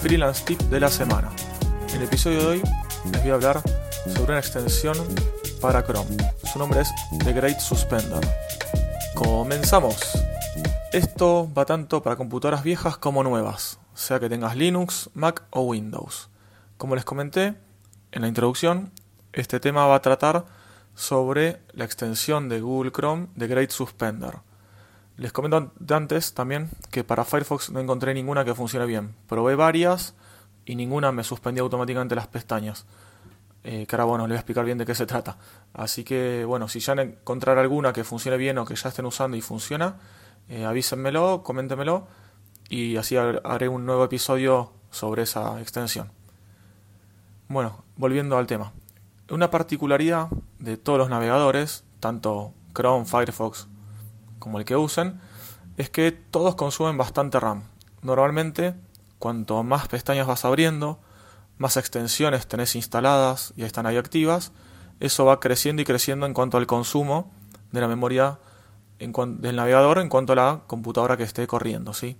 Freelance Tip de la semana. En el episodio de hoy les voy a hablar sobre una extensión para Chrome. Su nombre es The Great Suspender. Comenzamos. Esto va tanto para computadoras viejas como nuevas, sea que tengas Linux, Mac o Windows. Como les comenté en la introducción, este tema va a tratar sobre la extensión de Google Chrome The Great Suspender. Les comento antes también que para Firefox no encontré ninguna que funcione bien. Probé varias y ninguna me suspendió automáticamente las pestañas. Eh, que ahora bueno, les voy a explicar bien de qué se trata. Así que bueno, si ya encontrar alguna que funcione bien o que ya estén usando y funciona, eh, avísenmelo, coméntemelo y así haré un nuevo episodio sobre esa extensión. Bueno, volviendo al tema. Una particularidad de todos los navegadores, tanto Chrome, Firefox como el que usen, es que todos consumen bastante RAM. Normalmente, cuanto más pestañas vas abriendo, más extensiones tenés instaladas y están ahí activas, eso va creciendo y creciendo en cuanto al consumo de la memoria del navegador en cuanto a la computadora que esté corriendo, ¿sí?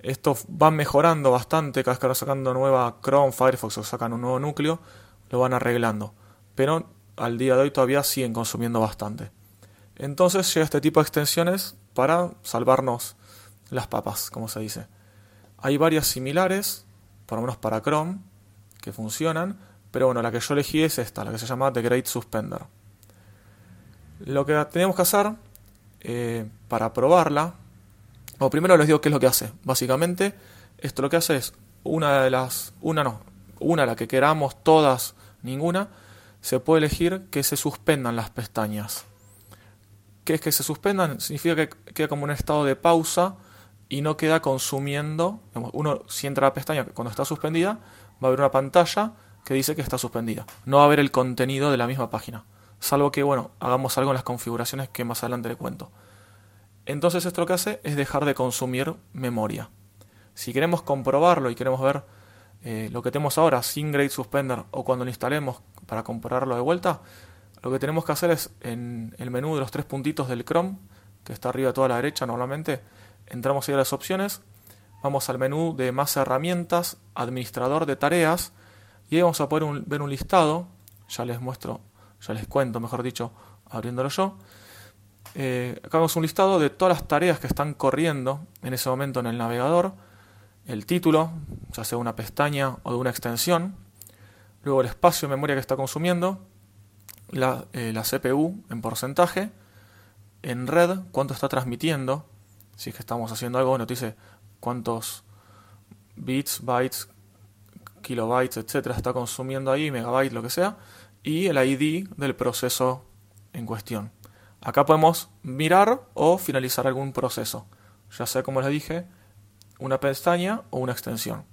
Esto va mejorando bastante, cada vez que van sacando nueva Chrome, Firefox o sacan un nuevo núcleo, lo van arreglando. Pero al día de hoy todavía siguen consumiendo bastante. Entonces llega este tipo de extensiones para salvarnos las papas, como se dice. Hay varias similares, por lo menos para Chrome, que funcionan, pero bueno, la que yo elegí es esta, la que se llama The Great Suspender. Lo que tenemos que hacer eh, para probarla, o primero les digo qué es lo que hace. Básicamente, esto lo que hace es una de las, una no, una la que queramos, todas, ninguna, se puede elegir que se suspendan las pestañas. ¿Qué es que se suspendan? Significa que queda como un estado de pausa y no queda consumiendo. Uno, si entra a la pestaña cuando está suspendida, va a haber una pantalla que dice que está suspendida. No va a haber el contenido de la misma página. Salvo que, bueno, hagamos algo en las configuraciones que más adelante le cuento. Entonces esto lo que hace es dejar de consumir memoria. Si queremos comprobarlo y queremos ver eh, lo que tenemos ahora sin Great Suspender o cuando lo instalemos para compararlo de vuelta, lo que tenemos que hacer es en el menú de los tres puntitos del Chrome, que está arriba a toda la derecha normalmente, entramos ahí a las opciones Vamos al menú de más herramientas, administrador de tareas, y ahí vamos a poder ver un listado, ya les muestro, ya les cuento, mejor dicho, abriéndolo yo. Eh, acá vemos un listado de todas las tareas que están corriendo en ese momento en el navegador, el título, ya sea una pestaña o de una extensión, luego el espacio de memoria que está consumiendo, la, eh, CPU en porcentaje, en red, cuánto está transmitiendo, si es que estamos haciendo algo, te dice cuántos bits, bytes, kilobytes, etcétera, está consumiendo ahí, megabytes, lo que sea, y el ID del proceso en cuestión. Acá podemos mirar o finalizar algún proceso, ya sea como les dije, una pestaña o una extensión.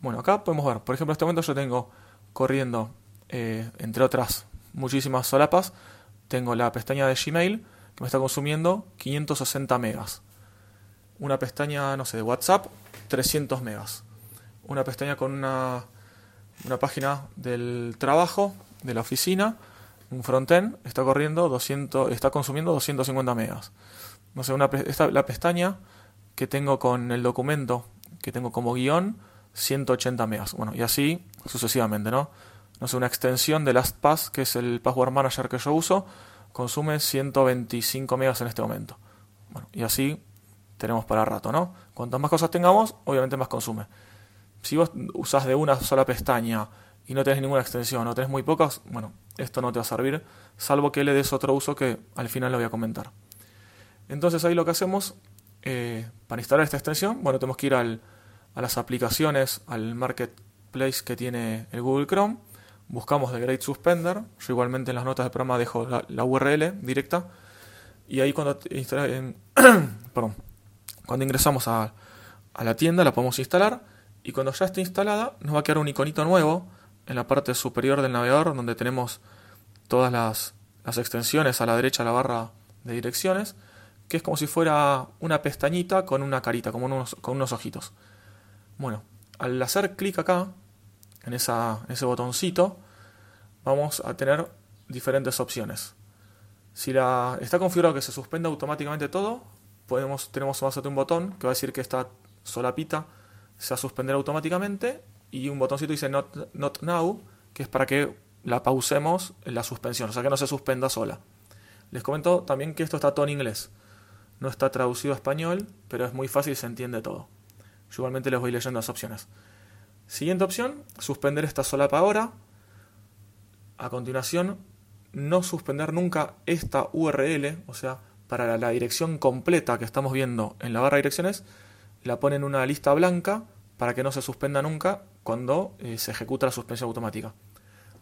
Bueno, acá podemos ver, por ejemplo, en este momento yo tengo corriendo, eh, entre otras muchísimas solapas, tengo la pestaña de Gmail que me está consumiendo 560 megas una pestaña, no sé, de WhatsApp, 300 megas. Una pestaña con una, una página del trabajo, de la oficina, un frontend, está corriendo 200, está consumiendo 250 megas. No sé, una, esta, la pestaña que tengo con el documento, que tengo como guion, 180 megas. Bueno, y así sucesivamente, ¿no? No sé, una extensión de LastPass, que es el password manager que yo uso, consume 125 megas en este momento. Bueno, y así tenemos para rato, ¿no? Cuantas más cosas tengamos, obviamente más consume. Si vos usás de una sola pestaña y no tenés ninguna extensión o tenés muy pocas, bueno, esto no te va a servir, salvo que le des otro uso que al final lo voy a comentar. Entonces ahí lo que hacemos, eh, para instalar esta extensión, bueno, tenemos que ir al, a las aplicaciones, al marketplace que tiene el Google Chrome, buscamos The Great Suspender, yo igualmente en las notas del programa dejo la, URL directa, y ahí cuando cuando ingresamos a, la tienda la podemos instalar. Y cuando ya esté instalada nos va a quedar un iconito nuevo en la parte superior del navegador donde tenemos todas las, extensiones a la derecha la barra de direcciones, que es como si fuera una pestañita con una carita, como unos, con unos ojitos. Bueno, al hacer clic acá, en, ese botoncito, vamos a tener diferentes opciones. Si la, está configurado que se suspenda automáticamente todo, podemos, tenemos más un botón que va a decir que esta solapita se va a suspender automáticamente y un botoncito dice not, not now, que es para que la pausemos en la suspensión, o sea que no se suspenda sola. Les comento también que esto está todo en inglés. No está traducido a español, pero es muy fácil y se entiende todo. Yo igualmente les voy leyendo las opciones. Siguiente opción, suspender esta solapa ahora. A continuación, no suspender nunca esta URL, o sea, para la dirección completa que estamos viendo en la barra de direcciones, la ponen en una lista blanca para que no se suspenda nunca cuando eh, se ejecuta la suspensión automática.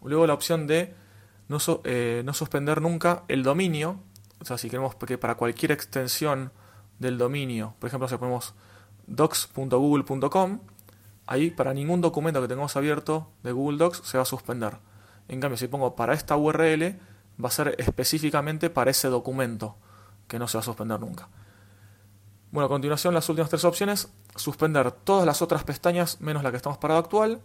Luego la opción de no, eh, no, suspender nunca el dominio, o sea, si queremos que para cualquier extensión del dominio, por ejemplo, si ponemos docs.google.com, ahí para ningún documento que tengamos abierto de Google Docs se va a suspender. En cambio, si pongo para esta URL, va a ser específicamente para ese documento, que no se va a suspender nunca. Bueno, a continuación las últimas tres opciones, suspender todas las otras pestañas menos la que estamos parado actual.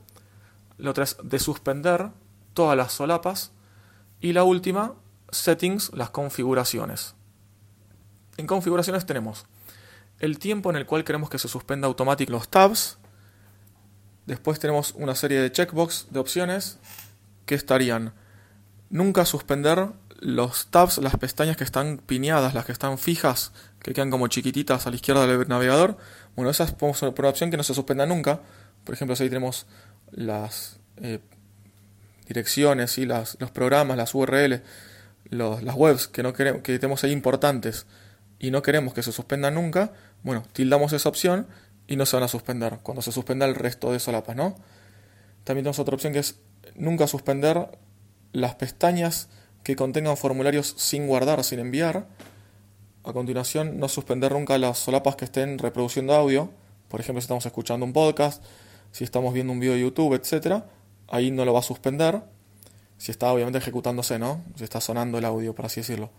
La otra es de suspender todas las solapas. Y la última, settings, las configuraciones. En configuraciones tenemos el tiempo en el cual queremos que se suspenda automáticamente los tabs. Después tenemos una serie de checkbox de opciones que estarían nunca suspender los tabs, las pestañas que están piñadas, las que están fijas, que quedan como chiquititas a la izquierda del navegador. Bueno, esas podemos poner por opción que no se suspenda nunca. Por ejemplo, si ahí tenemos las eh, direcciones y las, los programas, las URL, las webs que, no queremos, que tenemos ahí importantes y no queremos que se suspendan nunca, bueno, tildamos esa opción y no se van a suspender cuando se suspenda el resto de solapas, ¿no? También tenemos otra opción que es nunca suspender las pestañas que contengan formularios sin guardar, sin enviar. A continuación, no suspender nunca las solapas que estén reproduciendo audio. Por ejemplo, si estamos escuchando un podcast, si estamos viendo un video de YouTube, etc ahí no lo va a suspender. Si está obviamente ejecutándose, ¿no? Si está sonando el audio, por así decirlo.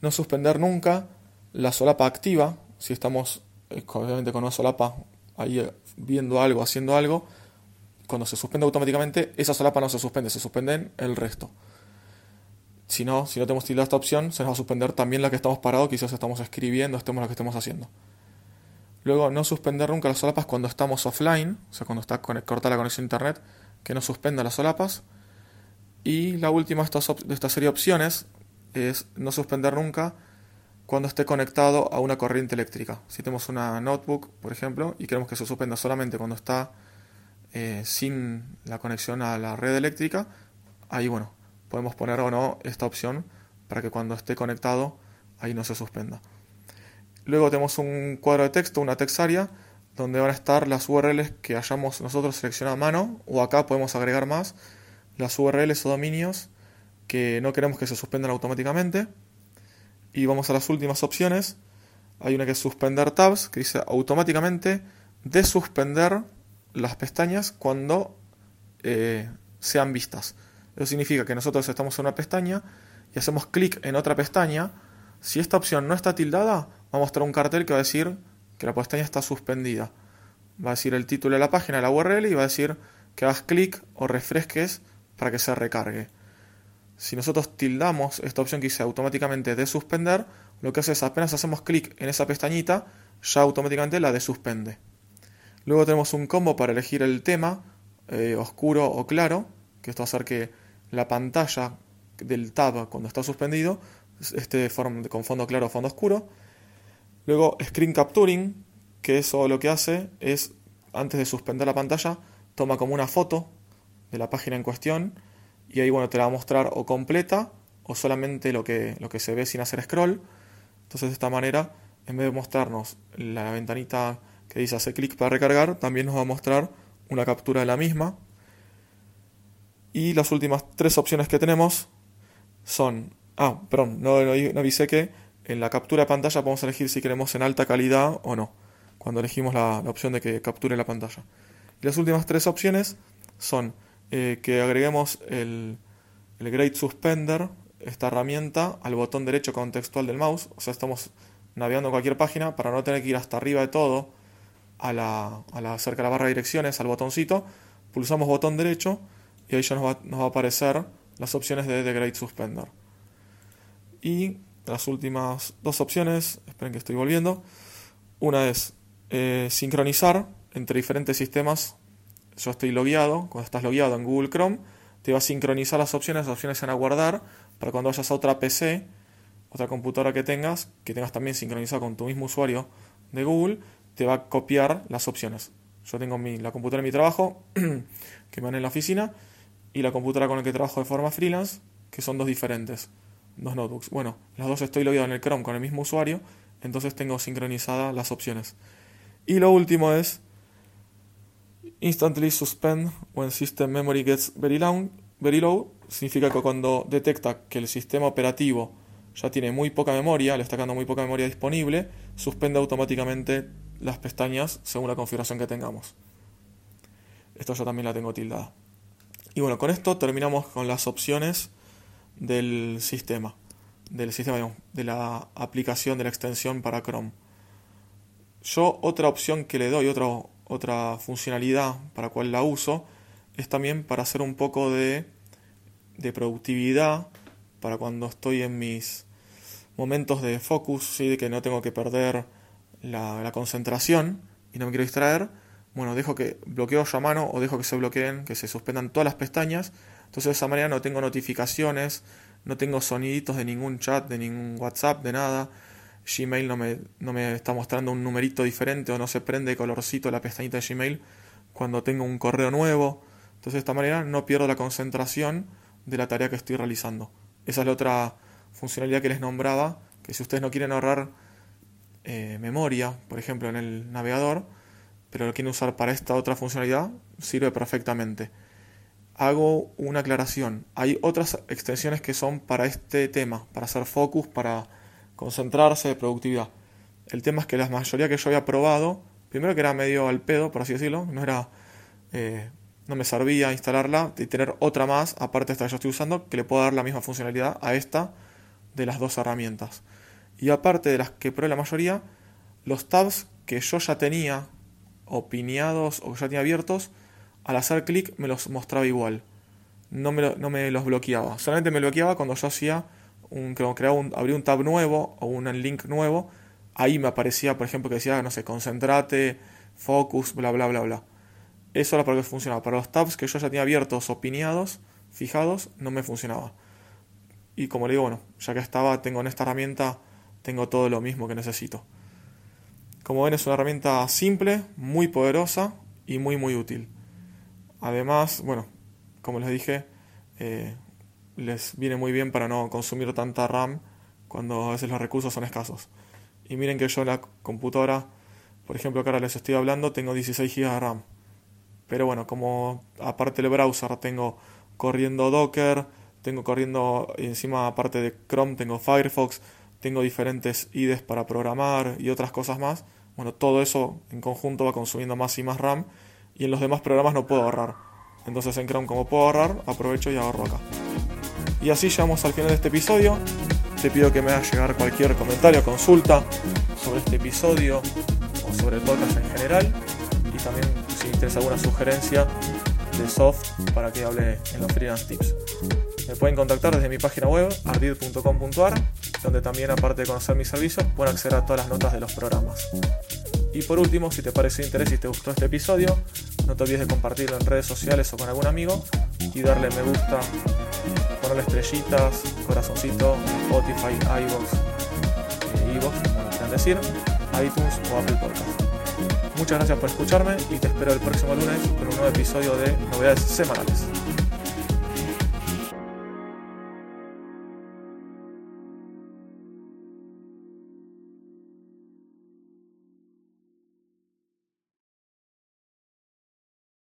No suspender nunca la solapa activa. Si estamos, obviamente, con una solapa ahí eh, viendo algo, haciendo algo, cuando se suspende automáticamente, esa solapa no se suspende, se suspenden el resto. Si no, si no tenemos tildado esta opción, se nos va a suspender también la que estamos parados, quizás estamos escribiendo, estemos lo que estemos haciendo. Luego, no suspender nunca las solapas cuando estamos offline, o sea, cuando está cortada la conexión a internet, que no suspenda las solapas. Y la última de esta serie de opciones es no suspender nunca cuando esté conectado a una corriente eléctrica. Si tenemos una notebook, por ejemplo, y queremos que se suspenda solamente cuando está eh, sin la conexión a la red eléctrica, ahí bueno, podemos poner o no esta opción para que cuando esté conectado ahí no se suspenda. Luego tenemos un cuadro de texto, una texaria, donde van a estar las URLs que hayamos nosotros seleccionado a mano, o acá podemos agregar más las URLs o dominios que no queremos que se suspendan automáticamente. Y vamos a las últimas opciones. Hay una que es suspender tabs, que dice automáticamente desuspender las pestañas cuando eh, sean vistas. Eso significa que nosotros estamos en una pestaña y hacemos clic en otra pestaña. Si esta opción no está tildada, va a mostrar un cartel que va a decir que la pestaña está suspendida. Va a decir el título de la página, la URL y va a decir que hagas clic o refresques para que se recargue. Si nosotros tildamos esta opción que dice automáticamente de suspender, lo que hace es apenas hacemos clic en esa pestañita, ya automáticamente la desuspende. Luego tenemos un combo para elegir el tema, eh, oscuro o claro, que esto va a hacer que la pantalla del tab cuando está suspendido esté con fondo claro o fondo oscuro. Luego Screen Capturing, que eso lo que hace es, antes de suspender la pantalla, toma como una foto de la página en cuestión y ahí bueno te la va a mostrar o completa o solamente lo que, lo que se ve sin hacer scroll. Entonces de esta manera, en vez de mostrarnos la ventanita que dice hace clic para recargar, también nos va a mostrar una captura de la misma. Y las últimas tres opciones que tenemos son... Ah, perdón, no, no avisé que en la captura de pantalla podemos elegir si queremos en alta calidad o no, cuando elegimos la, opción de que capture la pantalla. Y las últimas tres opciones son eh, que agreguemos el, el Grade Suspender, esta herramienta, al botón derecho contextual del mouse. O sea, estamos navegando cualquier página para no tener que ir hasta arriba de todo, a la, a la, cerca de la barra de direcciones, al botoncito. Pulsamos botón derecho y ahí ya nos va, nos va a aparecer las opciones de The Great Suspender. Y las últimas dos opciones, esperen que estoy volviendo. Una es eh, sincronizar entre diferentes sistemas. Yo estoy logueado, cuando estás logueado en Google Chrome, te va a sincronizar las opciones, las opciones se van a guardar para cuando vayas a otra PC, otra computadora que tengas, que tengas también sincronizado con tu mismo usuario de Google, te va a copiar las opciones. Yo tengo mi, la computadora de mi trabajo, que me van en la oficina, y la computadora con la que trabajo de forma freelance, que son dos diferentes, dos notebooks. Bueno, las dos estoy logueado en el Chrome con el mismo usuario, entonces tengo sincronizadas las opciones. Y lo último es instantly suspend when system memory gets very low, very low. Significa que cuando detecta que el sistema operativo ya tiene muy poca memoria, le está quedando muy poca memoria disponible, suspende automáticamente las pestañas según la configuración que tengamos. Esto yo también la tengo tildada. Y bueno, con esto terminamos con las opciones del sistema, del sistema, de la aplicación de la extensión para Chrome. Yo otra opción que le doy, otra, otra funcionalidad para cual la uso, es también para hacer un poco de, de productividad, para cuando estoy en mis momentos de focus, ¿sí? de que no tengo que perder la, la concentración y no me quiero distraer bueno, dejo que bloqueo yo a mano o dejo que se bloqueen, que se suspendan todas las pestañas. Entonces de esa manera no tengo notificaciones, no tengo soniditos de ningún chat, de ningún WhatsApp, de nada. Gmail no me, no me está mostrando un numerito diferente o no se prende colorcito la pestañita de Gmail cuando tengo un correo nuevo. Entonces de esta manera no pierdo la concentración de la tarea que estoy realizando. Esa es la otra funcionalidad que les nombraba, que si ustedes no quieren ahorrar eh, memoria, por ejemplo en el navegador, pero lo quieren usar para esta otra funcionalidad, sirve perfectamente. Hago una aclaración. Hay otras extensiones que son para este tema, para hacer focus, para concentrarse productividad. El tema es que la mayoría que yo había probado, primero que era medio al pedo, por así decirlo, no era. Eh, no me servía instalarla y tener otra más, aparte de esta que yo estoy usando, que le pueda dar la misma funcionalidad a esta de las dos herramientas. Y aparte de las que probé la mayoría, los tabs que yo ya tenía opiniados o ya tenía abiertos, al hacer clic me los mostraba igual. No me, no me los bloqueaba. Solamente me bloqueaba cuando yo hacía un, un, un tab nuevo o un link nuevo. Ahí me aparecía, por ejemplo, que decía, no sé, concentrate, focus, bla, bla, bla, bla. Eso era para que funcionaba. Para los tabs que yo ya tenía abiertos, opiniados, fijados, no me funcionaba. Y como le digo, bueno, ya que estaba, tengo en esta herramienta, tengo todo lo mismo que necesito. Como ven es una herramienta simple, muy poderosa y muy muy útil. Además, bueno, como les dije, eh, les viene muy bien para no consumir tanta RAM cuando a veces los recursos son escasos. Y miren que yo en la computadora, por ejemplo que ahora les estoy hablando, tengo 16 GB de RAM. Pero bueno, como aparte del browser tengo corriendo Docker, tengo corriendo encima aparte de Chrome tengo Firefox, tengo diferentes IDEs para programar y otras cosas más. Bueno, todo eso en conjunto va consumiendo más y más RAM y en los demás programas no puedo ahorrar. Entonces en Chrome como puedo ahorrar, aprovecho y ahorro acá. Y así llegamos al final de este episodio. Te pido que me hagas llegar cualquier comentario consulta sobre este episodio o sobre el podcast en general. Y también si interesa alguna sugerencia de soft para que hable en los freelance tips. Me pueden contactar desde mi página web, ardid.com.ar, donde también, aparte de conocer mis servicios, pueden acceder a todas las notas de los programas. Y por último, si te parece de interés y te gustó este episodio, no te olvides de compartirlo en redes sociales o con algún amigo y darle me gusta, ponerle estrellitas, corazoncito, Spotify, iVoox, eh, como quieran decir, iTunes o Apple Podcast. Muchas gracias por escucharme y te espero el próximo lunes con un nuevo episodio de Novedades Semanales.